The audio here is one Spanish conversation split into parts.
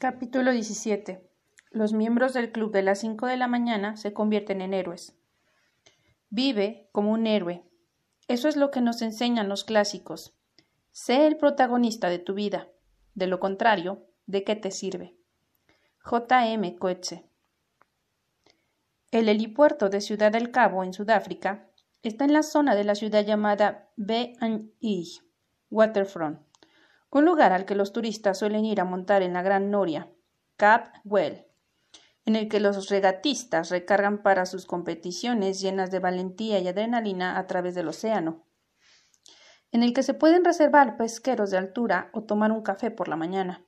Capítulo 17. Los miembros del club de las cinco de la mañana se convierten en héroes. Vive como un héroe. Eso es lo que nos enseñan los clásicos. Sé el protagonista de tu vida. De lo contrario, ¿de qué te sirve? J. M. Coetze. El helipuerto de Ciudad del Cabo, en Sudáfrica, está en la zona de la ciudad llamada B&E, Waterfront, un lugar al que los turistas suelen ir a montar en la Gran Noria, Cap Well, en el que los regatistas recargan para sus competiciones llenas de valentía y adrenalina a través del océano, en el que se pueden reservar pesqueros de altura o tomar un café por la mañana.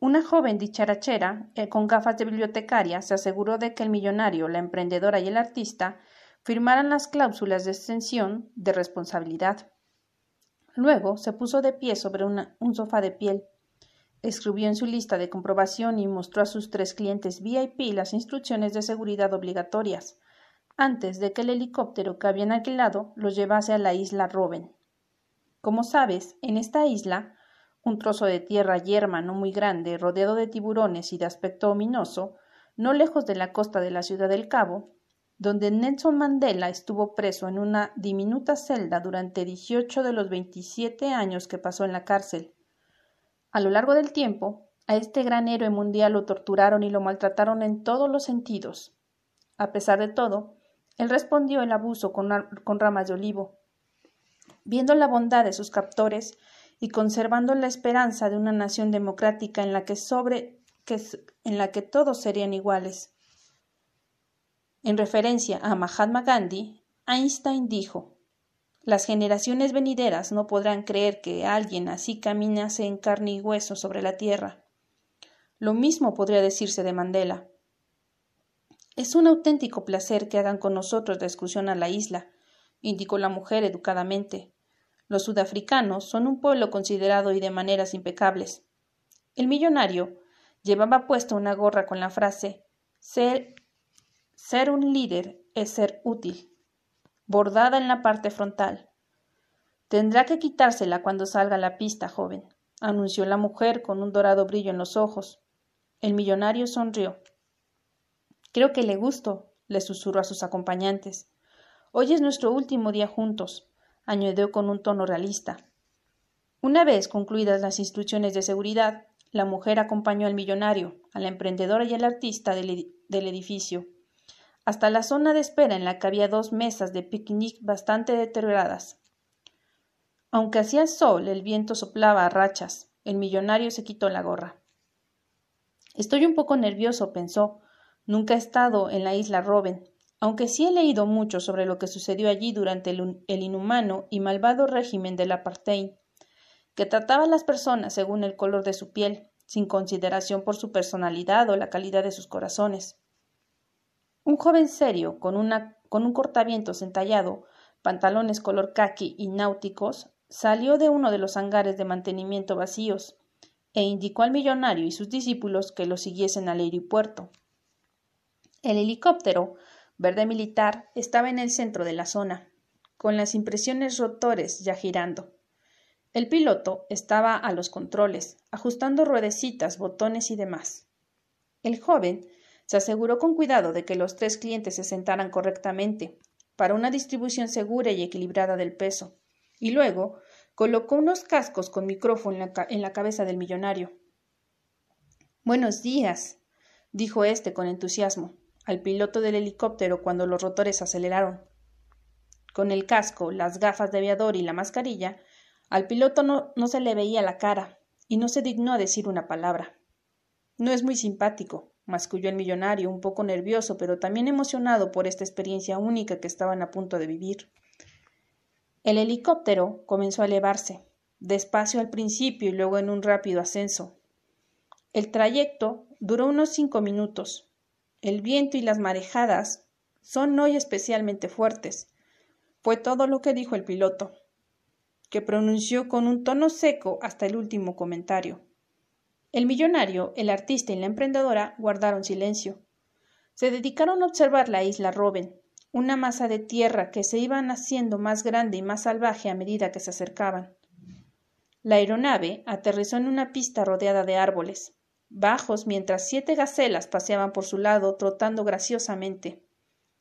Una joven dicharachera, eh, con gafas de bibliotecaria, se aseguró de que el millonario, la emprendedora y el artista firmaran las cláusulas de extensión de responsabilidad. Luego se puso de pie sobre un sofá de piel, escribió en su lista de comprobación y mostró a sus tres clientes VIP las instrucciones de seguridad obligatorias, antes de que el helicóptero que habían alquilado los llevase a la isla Robben. Como sabes, en esta isla, un trozo de tierra yerma no muy grande, rodeado de tiburones y de aspecto ominoso, no lejos de la costa de la ciudad del Cabo, donde Nelson Mandela estuvo preso en una diminuta celda durante 18 de los 27 años que pasó en la cárcel. A lo largo del tiempo, a este gran héroe mundial lo torturaron y lo maltrataron en todos los sentidos. A pesar de todo, él respondió el abuso con, con ramas de olivo. Viendo la bondad de sus captores y conservando la esperanza de una nación democrática en la que sobre que, en la que todos serían iguales. En referencia a Mahatma Gandhi, Einstein dijo Las generaciones venideras no podrán creer que alguien así caminase en carne y hueso sobre la tierra. Lo mismo podría decirse de Mandela. Es un auténtico placer que hagan con nosotros la excursión a la isla, indicó la mujer educadamente. Los sudafricanos son un pueblo considerado y de maneras impecables. El millonario llevaba puesta una gorra con la frase Ser ser un líder es ser útil, bordada en la parte frontal. Tendrá que quitársela cuando salga a la pista, joven, anunció la mujer con un dorado brillo en los ojos. El millonario sonrió. Creo que le gusto, le susurró a sus acompañantes. Hoy es nuestro último día juntos, añadió con un tono realista. Una vez concluidas las instrucciones de seguridad, la mujer acompañó al millonario, a la emprendedora y al artista del, del edificio hasta la zona de espera en la que había dos mesas de picnic bastante deterioradas. Aunque hacía sol, el viento soplaba a rachas. El millonario se quitó la gorra. Estoy un poco nervioso, pensó. Nunca he estado en la isla Robben, aunque sí he leído mucho sobre lo que sucedió allí durante el, el inhumano y malvado régimen del apartheid, que trataba a las personas según el color de su piel, sin consideración por su personalidad o la calidad de sus corazones. Un joven serio, con, un cortavientos entallado, pantalones color caqui y náuticos, salió de uno de los hangares de mantenimiento vacíos e indicó al millonario y sus discípulos que lo siguiesen al aeropuerto. El helicóptero, verde militar, estaba en el centro de la zona, con las impresiones rotores ya girando. El piloto estaba a los controles, ajustando ruedecitas, botones y demás. El joven se aseguró con cuidado de que los tres clientes se sentaran correctamente, para una distribución segura y equilibrada del peso, y luego colocó unos cascos con micrófono en la, cabeza del millonario. Buenos días, dijo éste con entusiasmo al piloto del helicóptero cuando los rotores aceleraron. Con el casco, las gafas de aviador y la mascarilla, al piloto no, no se le veía la cara, y no se dignó a decir una palabra. No es muy simpático, masculló el millonario, un poco nervioso, pero también emocionado por esta experiencia única que estaban a punto de vivir. El helicóptero comenzó a elevarse, despacio al principio y luego en un rápido ascenso. El trayecto duró unos cinco minutos. El viento y las marejadas son hoy especialmente fuertes. Fue todo lo que dijo el piloto, que pronunció con un tono seco hasta el último comentario. El millonario, el artista y la emprendedora guardaron silencio. Se dedicaron a observar la isla Robben, una masa de tierra que se iba haciendo más grande y más salvaje a medida que se acercaban. La aeronave aterrizó en una pista rodeada de árboles bajos, mientras siete gacelas paseaban por su lado trotando graciosamente.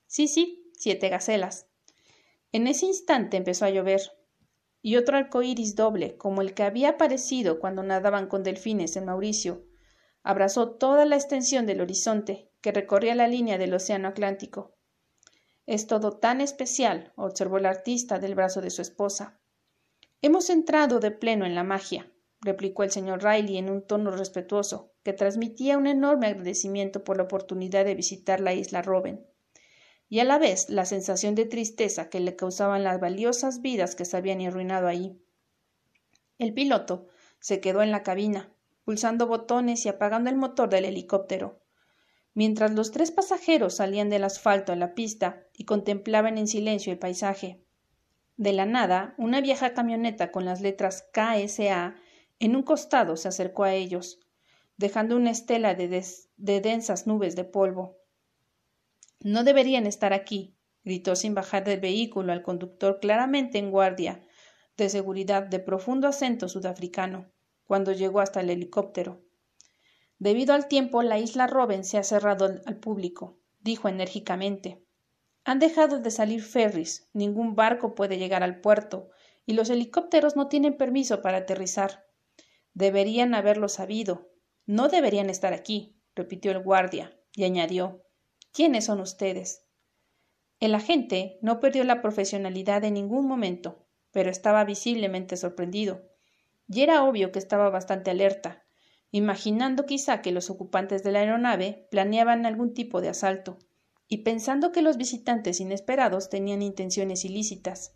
Sí, sí, siete gacelas. En ese instante empezó a llover, y otro arco iris doble, como el que había aparecido cuando nadaban con delfines en Mauricio, abrazó toda la extensión del horizonte que recorría la línea del océano Atlántico. Es todo tan especial, observó el artista del brazo de su esposa. Hemos entrado de pleno en la magia, replicó el señor Riley en un tono respetuoso, que transmitía un enorme agradecimiento por la oportunidad de visitar la isla Robben, y a la vez la sensación de tristeza que le causaban las valiosas vidas que se habían arruinado ahí. El piloto se quedó en la cabina, pulsando botones y apagando el motor del helicóptero, mientras los tres pasajeros salían del asfalto a la pista y contemplaban en silencio el paisaje. De la nada, una vieja camioneta con las letras KSA en un costado se acercó a ellos, dejando una estela de, densas nubes de polvo. No deberían estar aquí, gritó sin bajar del vehículo al conductor claramente en guardia de seguridad de profundo acento sudafricano, cuando llegó hasta el helicóptero. Debido al tiempo, la isla Robben se ha cerrado al público, dijo enérgicamente. Han dejado de salir ferries, ningún barco puede llegar al puerto, y los helicópteros no tienen permiso para aterrizar. Deberían haberlo sabido. No deberían estar aquí, repitió el guardia, y añadió ¿Quiénes son ustedes? El agente no perdió la profesionalidad en ningún momento, pero estaba visiblemente sorprendido. Y era obvio que estaba bastante alerta, imaginando quizá que los ocupantes de la aeronave planeaban algún tipo de asalto, y pensando que los visitantes inesperados tenían intenciones ilícitas.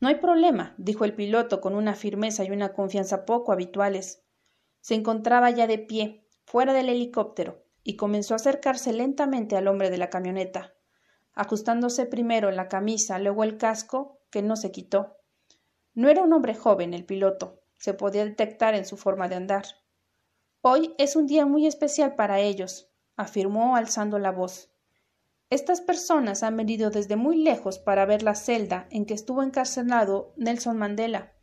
No hay problema, dijo el piloto con una firmeza y una confianza poco habituales. Se encontraba ya de pie, fuera del helicóptero, y comenzó a acercarse lentamente al hombre de la camioneta, ajustándose primero la camisa, luego el casco, que no se quitó. No era un hombre joven el piloto, se podía detectar en su forma de andar. Hoy es un día muy especial para ellos, afirmó alzando la voz. Estas personas han venido desde muy lejos para ver la celda en que estuvo encarcelado Nelson Mandela.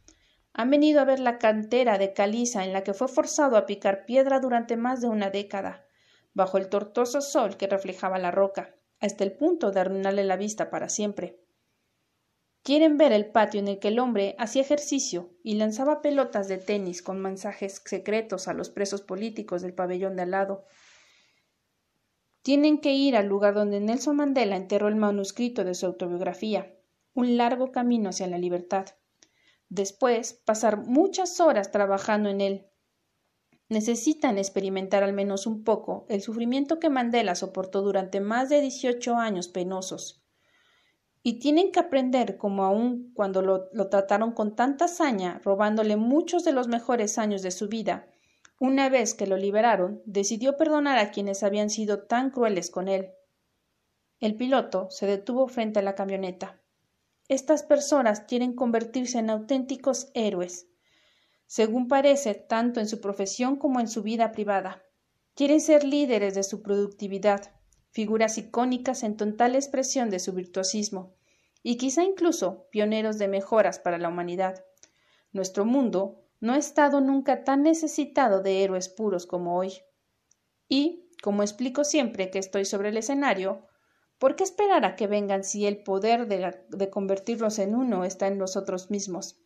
Han venido a ver la cantera de caliza en la que fue forzado a picar piedra durante más de una década, bajo el tortoso sol que reflejaba la roca, hasta el punto de arruinarle la vista para siempre. Quieren ver el patio en el que el hombre hacía ejercicio y lanzaba pelotas de tenis con mensajes secretos a los presos políticos del pabellón de al lado, tienen que ir al lugar donde Nelson Mandela enterró el manuscrito de su autobiografía, un largo camino hacia la libertad. Después, pasar muchas horas trabajando en él. Necesitan experimentar al menos un poco el sufrimiento que Mandela soportó durante más de dieciocho años penosos. Y tienen que aprender como aun cuando lo, lo trataron con tanta hazaña, robándole muchos de los mejores años de su vida, una vez que lo liberaron, decidió perdonar a quienes habían sido tan crueles con él. El piloto se detuvo frente a la camioneta. Estas personas quieren convertirse en auténticos héroes, según parece, tanto en su profesión como en su vida privada. Quieren ser líderes de su productividad, figuras icónicas en total expresión de su virtuosismo, y quizá incluso pioneros de mejoras para la humanidad. Nuestro mundo no ha estado nunca tan necesitado de héroes puros como hoy. Y, como explico siempre que estoy sobre el escenario, ¿por qué esperar a que vengan si el poder de, convertirlos en uno está en nosotros mismos?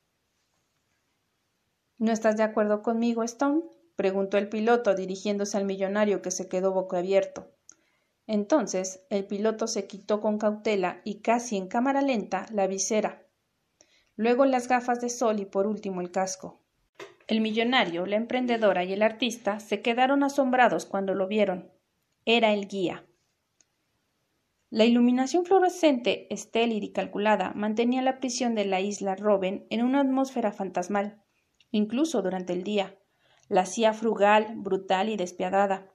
¿No estás de acuerdo conmigo, Stone? preguntó el piloto dirigiéndose al millonario que se quedó boquiabierto. Entonces el piloto se quitó con cautela y casi en cámara lenta la visera, luego las gafas de sol y por último el casco. El millonario, la emprendedora y el artista se quedaron asombrados cuando lo vieron. Era el guía. La iluminación fluorescente, estélida y calculada mantenía la prisión de la isla Robben en una atmósfera fantasmal, incluso durante el día. La hacía frugal, brutal y despiadada.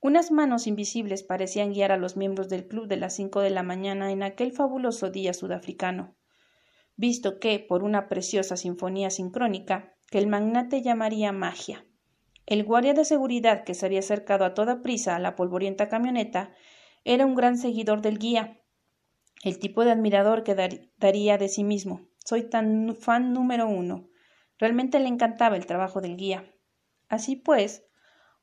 Unas manos invisibles parecían guiar a los miembros del club de las cinco de la mañana en aquel fabuloso día sudafricano. Visto que, por una preciosa sinfonía sincrónica, que el magnate llamaría magia. El guardia de seguridad que se había acercado a toda prisa a la polvorienta camioneta era un gran seguidor del guía, el tipo de admirador que daría de sí mismo. Soy tan fan número uno. Realmente le encantaba el trabajo del guía. Así pues,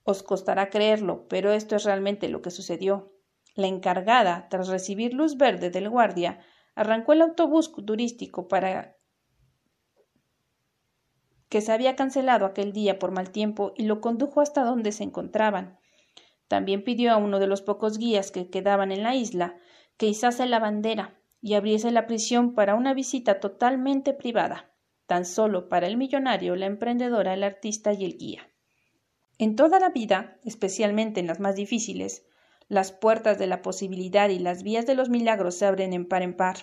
os costará creerlo, pero esto es realmente lo que sucedió. La encargada, tras recibir luz verde del guardia, arrancó el autobús turístico para que se había cancelado aquel día por mal tiempo y lo condujo hasta donde se encontraban. También pidió a uno de los pocos guías que quedaban en la isla que izase la bandera y abriese la prisión para una visita totalmente privada, tan solo para el millonario, la emprendedora, el artista y el guía. En toda la vida, especialmente en las más difíciles, las puertas de la posibilidad y las vías de los milagros se abren en par en par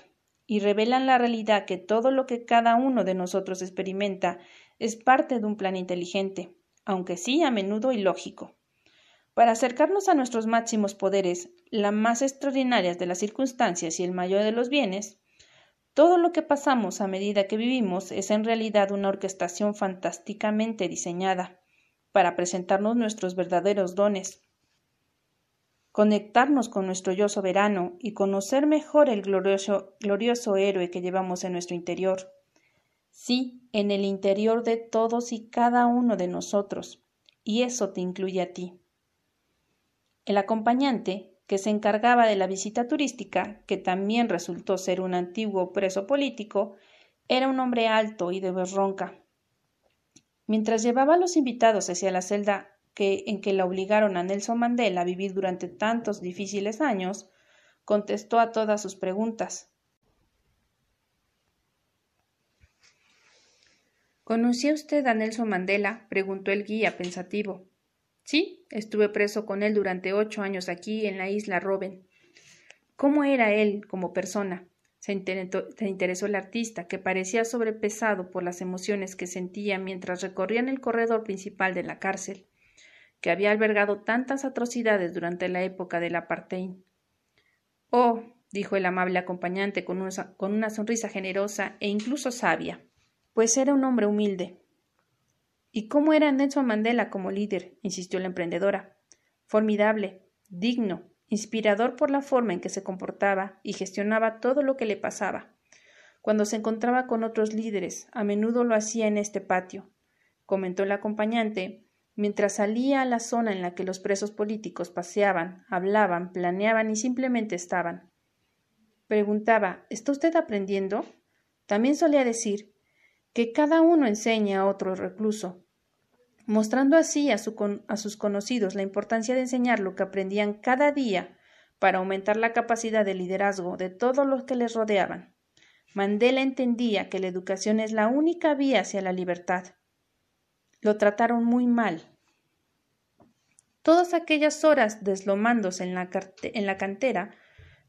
y revelan la realidad que todo lo que cada uno de nosotros experimenta es parte de un plan inteligente, aunque sí a menudo ilógico. Para acercarnos a nuestros máximos poderes, la más extraordinarias de las circunstancias y el mayor de los bienes, todo lo que pasamos a medida que vivimos es en realidad una orquestación fantásticamente diseñada para presentarnos nuestros verdaderos dones, conectarnos con nuestro yo soberano y conocer mejor el glorioso, glorioso héroe que llevamos en nuestro interior. Sí, en el interior de todos y cada uno de nosotros, y eso te incluye a ti. El acompañante, que se encargaba de la visita turística, que también resultó ser un antiguo preso político, era un hombre alto y de voz ronca. Mientras llevaba a los invitados hacia la celda que, en que la obligaron a Nelson Mandela a vivir durante tantos difíciles años, contestó a todas sus preguntas, ¿Conocía usted a Nelson Mandela? preguntó el guía pensativo. Sí, estuve preso con él durante ocho años aquí en la isla Robben. ¿Cómo era él como persona? Se, interesó el artista, que parecía sobrepesado por las emociones que sentía mientras recorrían el corredor principal de la cárcel, que había albergado tantas atrocidades durante la época del apartheid. Oh, dijo el amable acompañante con una sonrisa generosa e incluso sabia pues era un hombre humilde. ¿Y cómo era Nelson Mandela como líder? insistió la emprendedora. Formidable, digno, inspirador por la forma en que se comportaba y gestionaba todo lo que le pasaba. Cuando se encontraba con otros líderes, a menudo lo hacía en este patio, comentó el acompañante, mientras salía a la zona en la que los presos políticos paseaban, hablaban, planeaban y simplemente estaban. Preguntaba ¿Está usted aprendiendo? También solía decir que cada uno enseñe a otro recluso, mostrando así a, sus conocidos la importancia de enseñar lo que aprendían cada día para aumentar la capacidad de liderazgo de todos los que les rodeaban. Mandela entendía que la educación es la única vía hacia la libertad. Lo trataron muy mal. Todas aquellas horas deslomándose en la, en la cantera,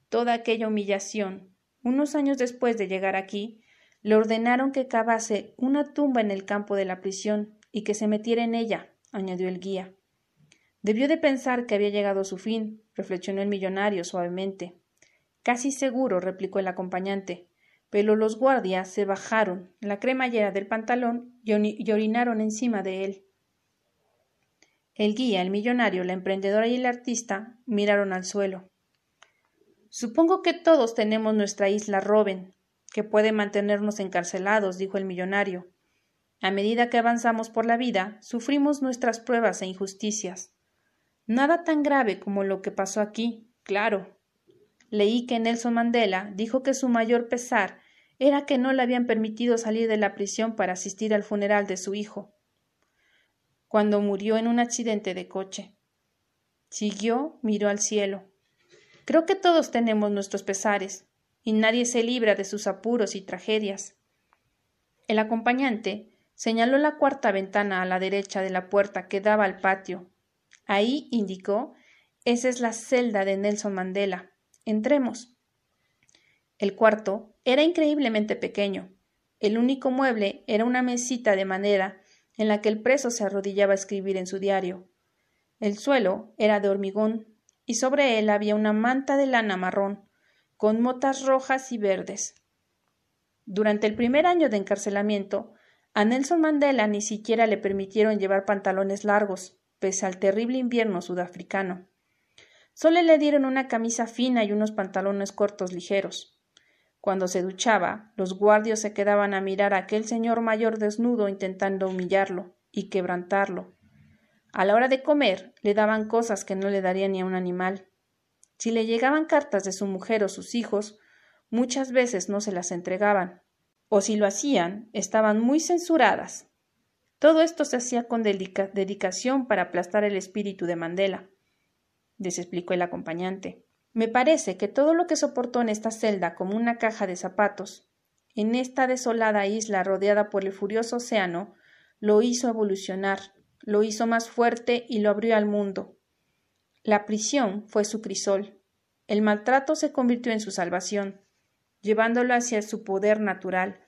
toda aquella humillación, unos años después de llegar aquí, le ordenaron que cavase una tumba en el campo de la prisión y que se metiera en ella, añadió el guía. Debió de pensar que había llegado su fin, reflexionó el millonario suavemente. Casi seguro, replicó el acompañante, pero los guardias se bajaron la cremallera del pantalón y orinaron encima de él. El guía, el millonario, la emprendedora y el artista miraron al suelo. Supongo que todos tenemos nuestra isla Robin, que puede mantenernos encarcelados, dijo el millonario. A medida que avanzamos por la vida, sufrimos nuestras pruebas e injusticias. Nada tan grave como lo que pasó aquí, claro. Leí que Nelson Mandela dijo que su mayor pesar era que no le habían permitido salir de la prisión para asistir al funeral de su hijo, cuando murió en un accidente de coche. Siguió, miró al cielo. Creo que todos tenemos nuestros pesares, y nadie se libra de sus apuros y tragedias. El acompañante señaló la cuarta ventana a la derecha de la puerta que daba al patio. Ahí indicó esa es la celda de Nelson Mandela. Entremos. El cuarto era increíblemente pequeño. El único mueble era una mesita de madera en la que el preso se arrodillaba a escribir en su diario. El suelo era de hormigón y sobre él había una manta de lana marrón con motas rojas y verdes. Durante el primer año de encarcelamiento, a Nelson Mandela ni siquiera le permitieron llevar pantalones largos, pese al terrible invierno sudafricano. Solo le dieron una camisa fina y unos pantalones cortos ligeros. Cuando se duchaba, los guardias se quedaban a mirar a aquel señor mayor desnudo intentando humillarlo y quebrantarlo. A la hora de comer le daban cosas que no le daría ni a un animal. Si le llegaban cartas de su mujer o sus hijos, muchas veces no se las entregaban, o si lo hacían, estaban muy censuradas. Todo esto se hacía con dedicación para aplastar el espíritu de Mandela, les explicó el acompañante. Me parece que todo lo que soportó en esta celda como una caja de zapatos, en esta desolada isla rodeada por el furioso océano, lo hizo evolucionar, lo hizo más fuerte y lo abrió al mundo. La prisión fue su crisol. El maltrato se convirtió en su salvación, llevándolo hacia su poder natural,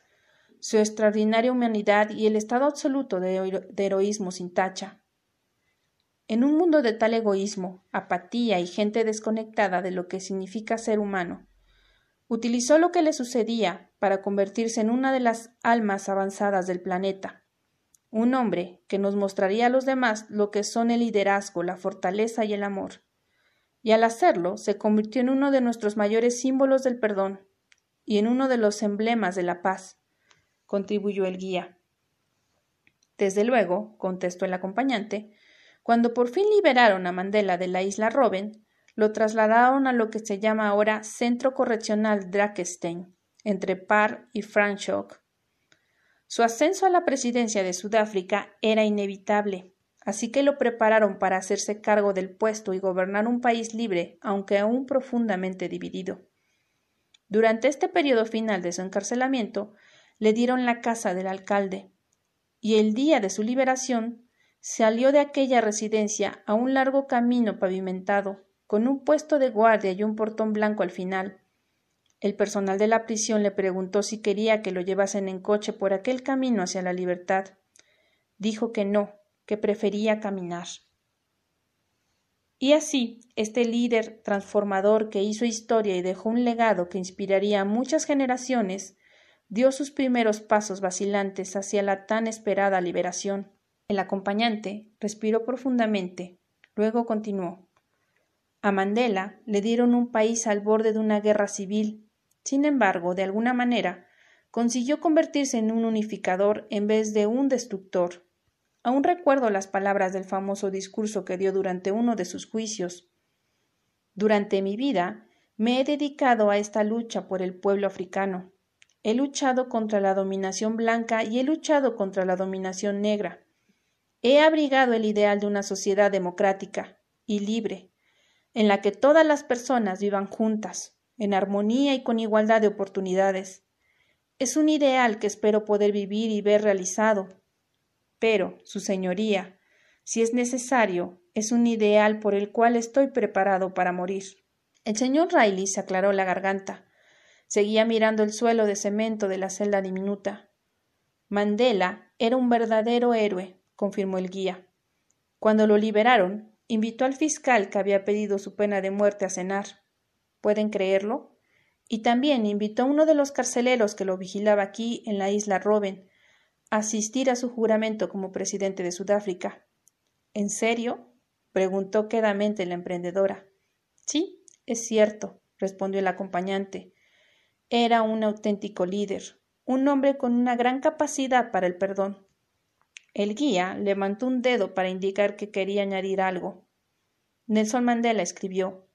su extraordinaria humanidad y el estado absoluto de, de heroísmo sin tacha. En un mundo de tal egoísmo, apatía y gente desconectada de lo que significa ser humano, utilizó lo que le sucedía para convertirse en una de las almas avanzadas del planeta, un hombre que nos mostraría a los demás lo que son el liderazgo, la fortaleza y el amor. Y al hacerlo se convirtió en uno de nuestros mayores símbolos del perdón y en uno de los emblemas de la paz, contribuyó el guía. Desde luego, contestó el acompañante, cuando por fin liberaron a Mandela de la isla Robben, lo trasladaron a lo que se llama ahora Centro Correccional Drakestein, entre Par y Franschhoek. Su ascenso a la presidencia de Sudáfrica era inevitable, así que lo prepararon para hacerse cargo del puesto y gobernar un país libre, aunque aún profundamente dividido. Durante este periodo final de su encarcelamiento, le dieron la casa del alcalde, y el día de su liberación Salió de aquella residencia a un largo camino pavimentado, con un puesto de guardia y un portón blanco al final. El personal de la prisión le preguntó si quería que lo llevasen en coche por aquel camino hacia la libertad. Dijo que no, que prefería caminar. Y así, este líder transformador que hizo historia y dejó un legado que inspiraría a muchas generaciones, dio sus primeros pasos vacilantes hacia la tan esperada liberación. El acompañante respiró profundamente, luego continuó. A Mandela le dieron un país al borde de una guerra civil. Sin embargo, de alguna manera, consiguió convertirse en un unificador en vez de un destructor. Aún recuerdo las palabras del famoso discurso que dio durante uno de sus juicios. Durante mi vida me he dedicado a esta lucha por el pueblo africano. He luchado contra la dominación blanca y he luchado contra la dominación negra. He abrigado el ideal de una sociedad democrática y libre, en la que todas las personas vivan juntas, en armonía y con igualdad de oportunidades. Es un ideal que espero poder vivir y ver realizado. Pero, Su Señoría, si es necesario, es un ideal por el cual estoy preparado para morir. El señor Riley se aclaró la garganta. Seguía mirando el suelo de cemento de la celda diminuta. Mandela era un verdadero héroe, confirmó el guía. Cuando lo liberaron, invitó al fiscal que había pedido su pena de muerte a cenar. ¿Pueden creerlo? Y también invitó a uno de los carceleros que lo vigilaba aquí en la isla Robben asistir a su juramento como presidente de Sudáfrica. ¿En serio? preguntó quedamente la emprendedora. Sí, es cierto, respondió el acompañante. Era un auténtico líder, un hombre con una gran capacidad para el perdón. El guía levantó un dedo para indicar que quería añadir algo. Nelson Mandela escribió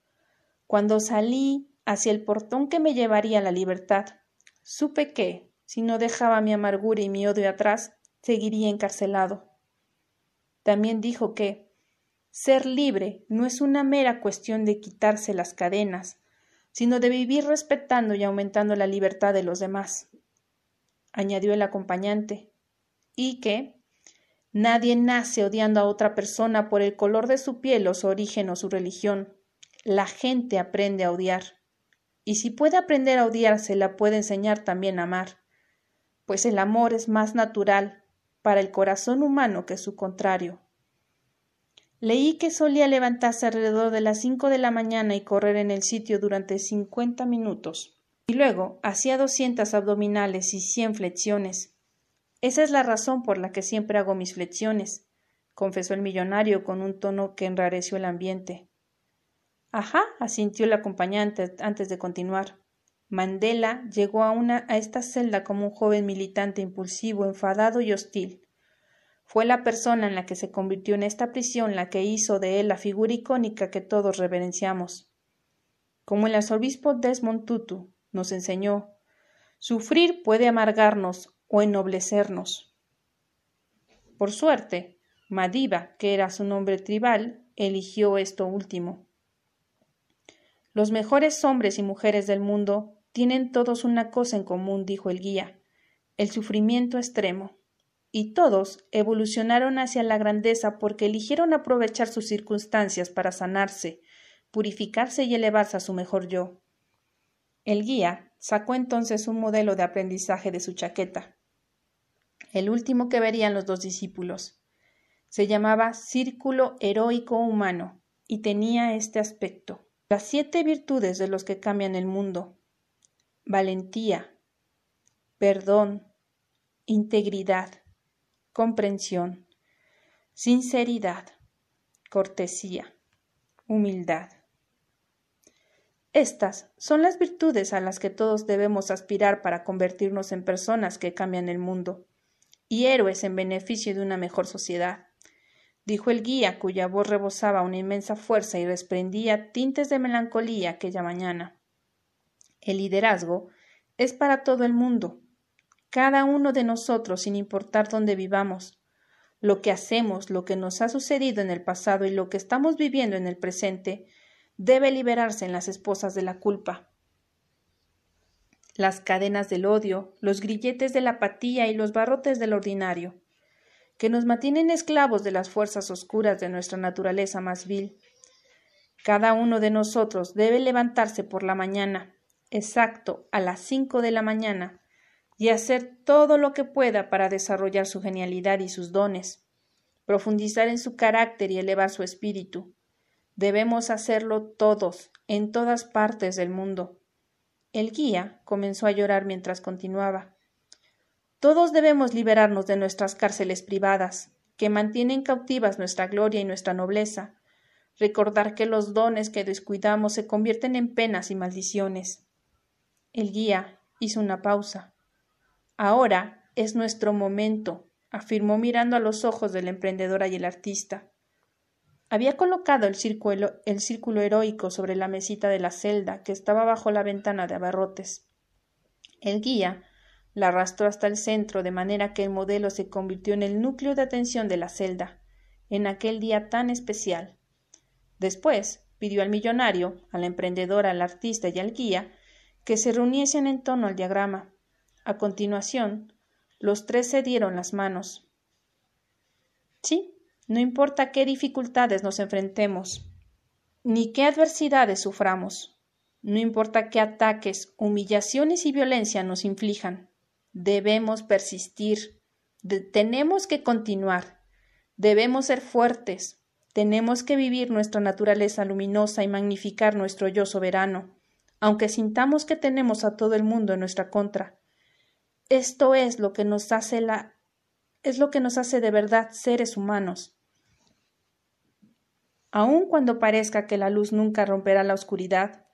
Cuando salí hacia el portón que me llevaría a la libertad, supe que, si no dejaba mi amargura y mi odio atrás, seguiría encarcelado. También dijo que ser libre no es una mera cuestión de quitarse las cadenas, sino de vivir respetando y aumentando la libertad de los demás. Añadió el acompañante, y que, Nadie nace odiando a otra persona por el color de su piel o su origen o su religión. La gente aprende a odiar. Y si puede aprender a odiar, se la puede enseñar también a amar, pues el amor es más natural para el corazón humano que su contrario. Leí que solía levantarse alrededor de las cinco de la mañana y correr en el sitio durante cincuenta minutos, y luego hacía doscientas abdominales y cien flexiones, esa es la razón por la que siempre hago mis flexiones, confesó el millonario con un tono que enrareció el ambiente. Ajá, asintió el acompañante antes de continuar. Mandela llegó a, una, a esta celda como un joven militante impulsivo, enfadado y hostil. Fue la persona en la que se convirtió en esta prisión la que hizo de él la figura icónica que todos reverenciamos. Como el arzobispo Desmond Tutu nos enseñó, sufrir puede amargarnos o ennoblecernos. Por suerte, Madiba, que era su nombre tribal, eligió esto último. Los mejores hombres y mujeres del mundo tienen todos una cosa en común, dijo el guía, el sufrimiento extremo. Y todos evolucionaron hacia la grandeza porque eligieron aprovechar sus circunstancias para sanarse, purificarse y elevarse a su mejor yo. El guía sacó entonces un modelo de aprendizaje de su chaqueta, el último que verían los dos discípulos. Se llamaba Círculo Heroico Humano y tenía este aspecto. Las siete virtudes de los que cambian el mundo. Valentía, perdón, integridad, comprensión, sinceridad, cortesía, humildad. Estas son las virtudes a las que todos debemos aspirar para convertirnos en personas que cambian el mundo y héroes en beneficio de una mejor sociedad dijo el guía, cuya voz rebosaba una inmensa fuerza y desprendía tintes de melancolía aquella mañana. El liderazgo es para todo el mundo, cada uno de nosotros, sin importar dónde vivamos. Lo que hacemos, lo que nos ha sucedido en el pasado y lo que estamos viviendo en el presente, debe liberarse en las esposas de la culpa. Las cadenas del odio, los grilletes de la apatía y los barrotes del ordinario que nos mantienen esclavos de las fuerzas oscuras de nuestra naturaleza más vil. Cada uno de nosotros debe levantarse por la mañana, exacto a las cinco de la mañana, y hacer todo lo que pueda para desarrollar su genialidad y sus dones, profundizar en su carácter y elevar su espíritu. Debemos hacerlo todos, en todas partes del mundo. El guía comenzó a llorar mientras continuaba. Todos debemos liberarnos de nuestras cárceles privadas, que mantienen cautivas nuestra gloria y nuestra nobleza, recordar que los dones que descuidamos se convierten en penas y maldiciones. El guía hizo una pausa. Ahora es nuestro momento, afirmó mirando a los ojos de la emprendedora y el artista. Había colocado el círculo, el círculo heroico sobre la mesita de la celda que estaba bajo la ventana de abarrotes. El guía la arrastró hasta el centro, de manera que el modelo se convirtió en el núcleo de atención de la celda, en aquel día tan especial. Después pidió al millonario, a la emprendedora, al artista y al guía que se reuniesen en torno al diagrama. A continuación, los tres se dieron las manos. Sí, no importa qué dificultades nos enfrentemos, ni qué adversidades suframos, no importa qué ataques, humillaciones y violencia nos inflijan, Debemos persistir, tenemos que continuar, debemos ser fuertes, tenemos que vivir nuestra naturaleza luminosa y magnificar nuestro yo soberano, aunque sintamos que tenemos a todo el mundo en nuestra contra. Esto es lo que nos hace la es lo que nos hace de verdad seres humanos. Aun cuando parezca que la luz nunca romperá la oscuridad,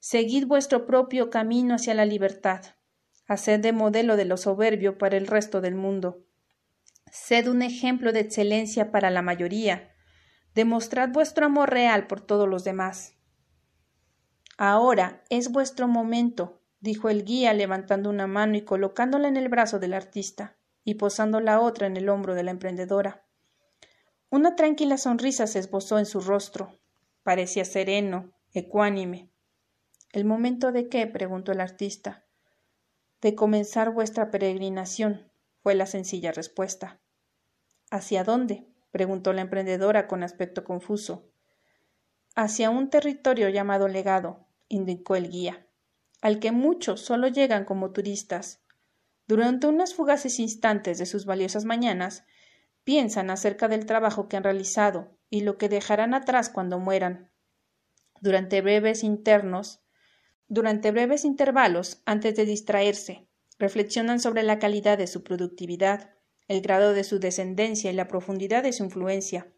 seguid vuestro propio camino hacia la libertad. Haced de modelo de lo soberbio para el resto del mundo. Sed un ejemplo de excelencia para la mayoría. Demostrad vuestro amor real por todos los demás. Ahora es vuestro momento, dijo el guía levantando una mano y colocándola en el brazo del artista, y posando la otra en el hombro de la emprendedora. Una tranquila sonrisa se esbozó en su rostro. Parecía sereno, ecuánime. ¿El momento de qué? preguntó el artista de comenzar vuestra peregrinación, fue la sencilla respuesta. ¿Hacia dónde? preguntó la emprendedora con aspecto confuso. Hacia un territorio llamado legado, indicó el guía, al que muchos solo llegan como turistas. Durante unos fugaces instantes de sus valiosas mañanas, piensan acerca del trabajo que han realizado y lo que dejarán atrás cuando mueran. Durante breves internos durante breves intervalos, antes de distraerse, reflexionan sobre la calidad de su productividad, el grado de su descendencia y la profundidad de su influencia.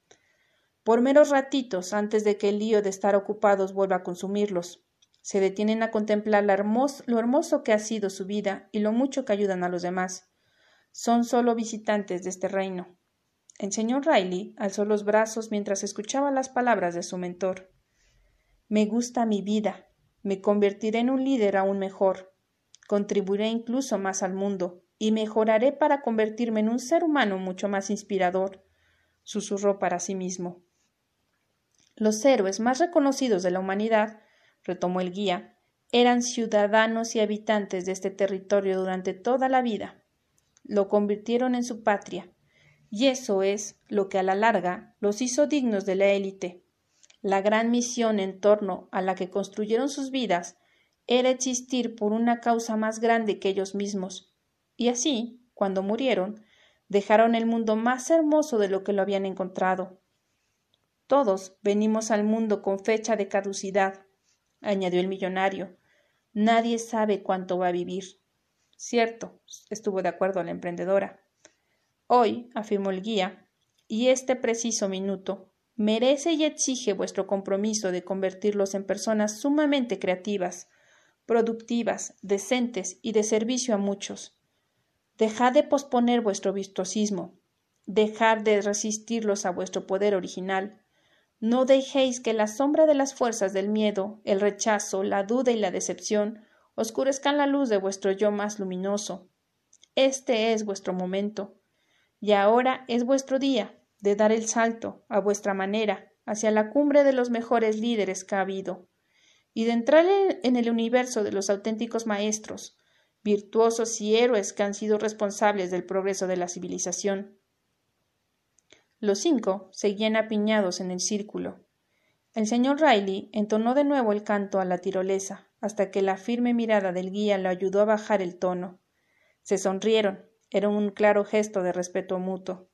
Por meros ratitos, antes de que el lío de estar ocupados vuelva a consumirlos, Se detienen a contemplar lo hermoso que ha sido su vida y lo mucho que ayudan a los demás. Son solo visitantes de este reino. El señor Riley alzó los brazos mientras escuchaba las palabras de su mentor. Me gusta mi vida. Me convertiré en un líder aún mejor. Contribuiré incluso más al mundo y mejoraré para convertirme en un ser humano mucho más inspirador, susurró para sí mismo. Los héroes más reconocidos de la humanidad, retomó el guía, eran ciudadanos y habitantes de este territorio durante toda la vida. Lo convirtieron en su patria, y eso es lo que a la larga los hizo dignos de la élite. La gran misión en torno a la que construyeron sus vidas era existir por una causa más grande que ellos mismos, y así, cuando murieron, dejaron el mundo más hermoso de lo que lo habían encontrado. Todos venimos al mundo con fecha de caducidad, añadió el millonario. Nadie sabe cuánto va a vivir. Cierto, estuvo de acuerdo la emprendedora. Hoy, afirmó el guía, y este preciso minuto, merece y exige vuestro compromiso de convertirlos en personas sumamente creativas, productivas, decentes y de servicio a muchos. Dejad de posponer vuestro virtuosismo, dejad de resistirlos a vuestro poder original. No dejéis que la sombra de las fuerzas del miedo, el rechazo, la duda y la decepción oscurezcan la luz de vuestro yo más luminoso. Este es vuestro momento. Y ahora es vuestro día de dar el salto, a vuestra manera, hacia la cumbre de los mejores líderes que ha habido, y de entrar en el universo de los auténticos maestros, virtuosos y héroes que han sido responsables del progreso de la civilización. Los cinco seguían apiñados en el círculo. El señor Riley entonó de nuevo el canto a la tirolesa, hasta que la firme mirada del guía lo ayudó a bajar el tono. Se sonrieron. Era un claro gesto de respeto mutuo.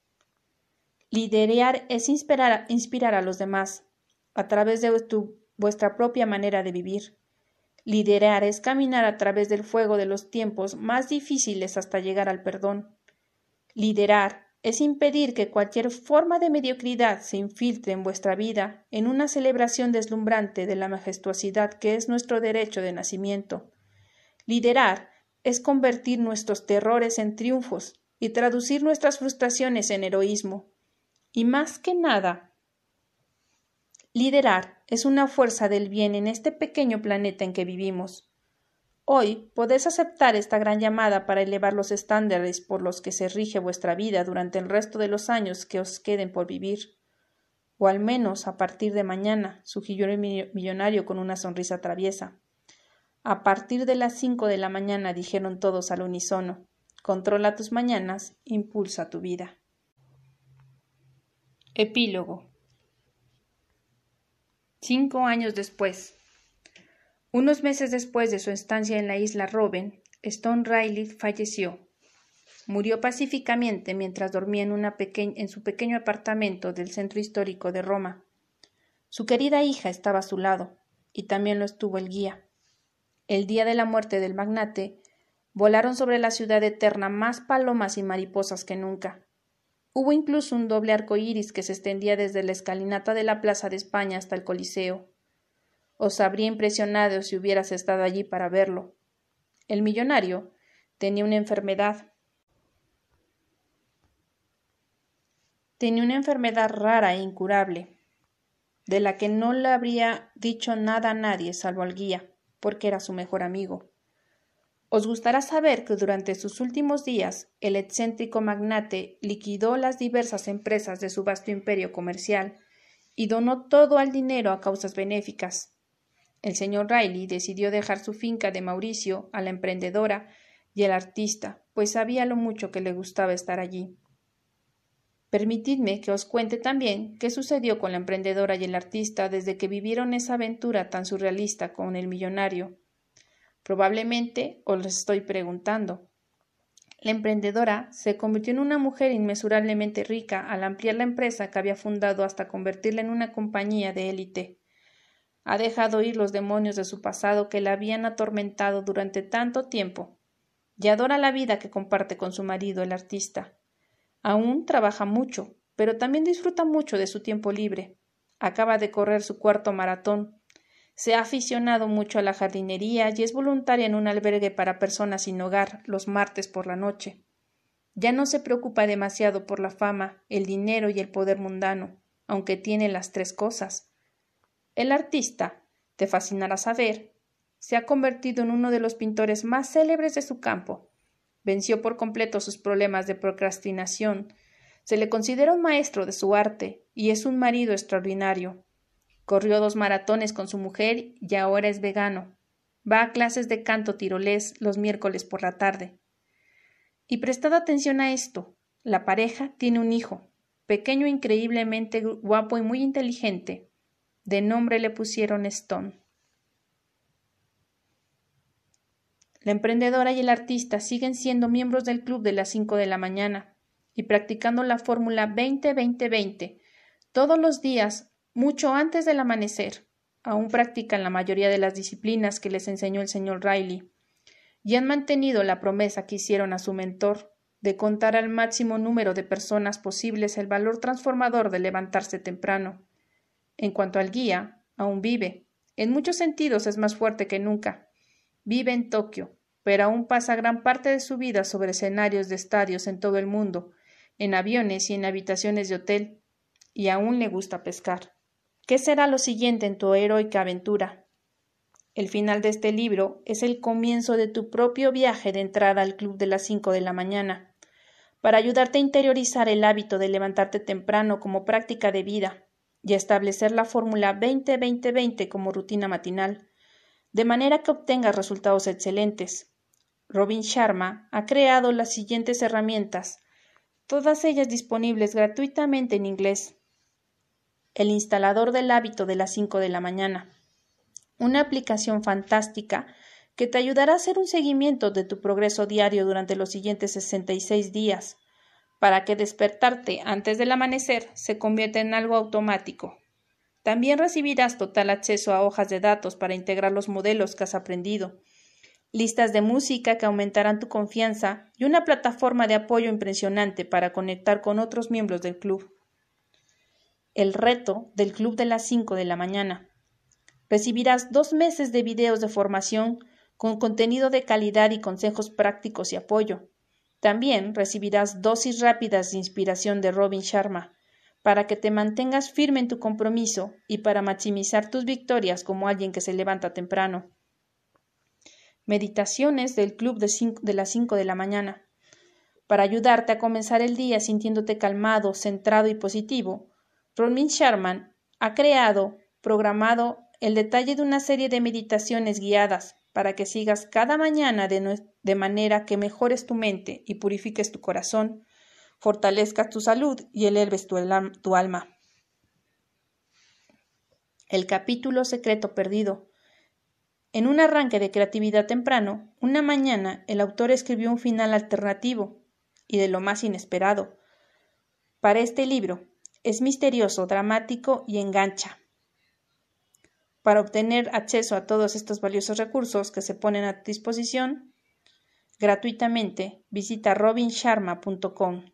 Liderear es inspirar, a los demás, a través de vuestra propia manera de vivir. Liderar es caminar a través del fuego de los tiempos más difíciles hasta llegar al perdón. Liderar es impedir que cualquier forma de mediocridad se infiltre en vuestra vida en una celebración deslumbrante de la majestuosidad que es nuestro derecho de nacimiento. Liderar es convertir nuestros terrores en triunfos y traducir nuestras frustraciones en heroísmo. Y más que nada, Liderar es una fuerza del bien en este pequeño planeta en que vivimos. Hoy podéis aceptar esta gran llamada para elevar los estándares por los que se rige vuestra vida durante el resto de los años que os queden por vivir. O al menos a partir de mañana, sugirió el millonario con una sonrisa traviesa. A partir de las cinco de la mañana, dijeron todos al unísono. Controla tus mañanas, impulsa tu vida. Epílogo Cinco años después. Unos meses después de su estancia en la isla Robben, Stone Riley falleció. Murió pacíficamente mientras dormía en, una en su pequeño apartamento del centro histórico de Roma. Su querida hija estaba a su lado, y también lo estuvo el guía. El día de la muerte del magnate, volaron sobre la ciudad eterna más palomas y mariposas que nunca. Hubo incluso un doble arco iris que se extendía desde la escalinata de la Plaza de España hasta el Coliseo. Os habría impresionado si hubieras estado allí para verlo. El millonario tenía una enfermedad. Tenía una enfermedad rara e incurable, de la que no le habría dicho nada a nadie salvo al guía, porque era su mejor amigo. Os gustará saber que durante sus últimos días el excéntrico magnate liquidó las diversas empresas de su vasto imperio comercial y donó todo el dinero a causas benéficas. El señor Riley decidió dejar su finca de Mauricio a la emprendedora y al artista, pues sabía lo mucho que le gustaba estar allí. Permitidme que os cuente también qué sucedió con la emprendedora y el artista desde que vivieron esa aventura tan surrealista con el millonario Probablemente os lo estoy preguntando. La emprendedora se convirtió en una mujer inmesurablemente rica al ampliar la empresa que había fundado hasta convertirla en una compañía de élite. Ha dejado ir los demonios de su pasado que la habían atormentado durante tanto tiempo y adora la vida que comparte con su marido, el artista. Aún trabaja mucho, pero también disfruta mucho de su tiempo libre. Acaba de correr su cuarto maratón Se ha aficionado mucho a la jardinería y es voluntaria en un albergue para personas sin hogar los martes por la noche. Ya no se preocupa demasiado por la fama, el dinero y el poder mundano, aunque tiene las tres cosas. El artista, te fascinará saber, se ha convertido en uno de los pintores más célebres de su campo. Venció por completo sus problemas de procrastinación. Se le considera un maestro de su arte y es un marido extraordinario. Corrió dos maratones con su mujer y ahora es vegano. Va a clases de canto tirolés los miércoles por la tarde. Y prestad atención a esto. La pareja tiene un hijo, pequeño increíblemente guapo y muy inteligente. De nombre le pusieron Stone. La emprendedora y el artista siguen siendo miembros del club de las 5 de la mañana y practicando la fórmula 20-20-20 todos los días, mucho antes del amanecer. Aún practican la mayoría de las disciplinas que les enseñó el señor Riley y han mantenido la promesa que hicieron a su mentor de contar al máximo número de personas posibles el valor transformador de levantarse temprano. En cuanto al guía, aún vive. En muchos sentidos es más fuerte que nunca. Vive en Tokio, pero aún pasa gran parte de su vida sobre escenarios de estadios en todo el mundo, en aviones y en habitaciones de hotel, y aún le gusta pescar. ¿Qué será lo siguiente en tu heroica aventura? El final de este libro es el comienzo de tu propio viaje de entrada al club de las cinco de la mañana, para ayudarte a interiorizar el hábito de levantarte temprano como práctica de vida y establecer la fórmula 20-20-20 como rutina matinal, de manera que obtengas resultados excelentes. Robin Sharma ha creado las siguientes herramientas, todas ellas disponibles gratuitamente en inglés. El instalador del hábito de las 5 de la mañana. Una aplicación fantástica que te ayudará a hacer un seguimiento de tu progreso diario durante los siguientes 66 días, para que despertarte antes del amanecer se convierta en algo automático. También recibirás total acceso a hojas de datos para integrar los modelos que has aprendido, listas de música que aumentarán tu confianza y una plataforma de apoyo impresionante para conectar con otros miembros del club. El reto del club de las 5 de la mañana. Recibirás dos meses de videos de formación con contenido de calidad y consejos prácticos y apoyo. También recibirás dosis rápidas de inspiración de Robin Sharma, para que te mantengas firme en tu compromiso y para maximizar tus victorias como alguien que se levanta temprano. Meditaciones del club de, las 5 de la mañana. Para ayudarte a comenzar el día sintiéndote calmado, centrado y positivo, Robin Sharman ha creado, programado el detalle de una serie de meditaciones guiadas para que sigas cada mañana de, manera que mejores tu mente y purifiques tu corazón fortalezcas tu salud y eleves tu, tu alma. El capítulo secreto perdido. En un arranque de creatividad temprano, una mañana el autor escribió un final alternativo y de lo más inesperado. Para este libro es misterioso, dramático y engancha. Para obtener acceso a todos estos valiosos recursos que se ponen a tu disposición gratuitamente, visita robinsharma.com.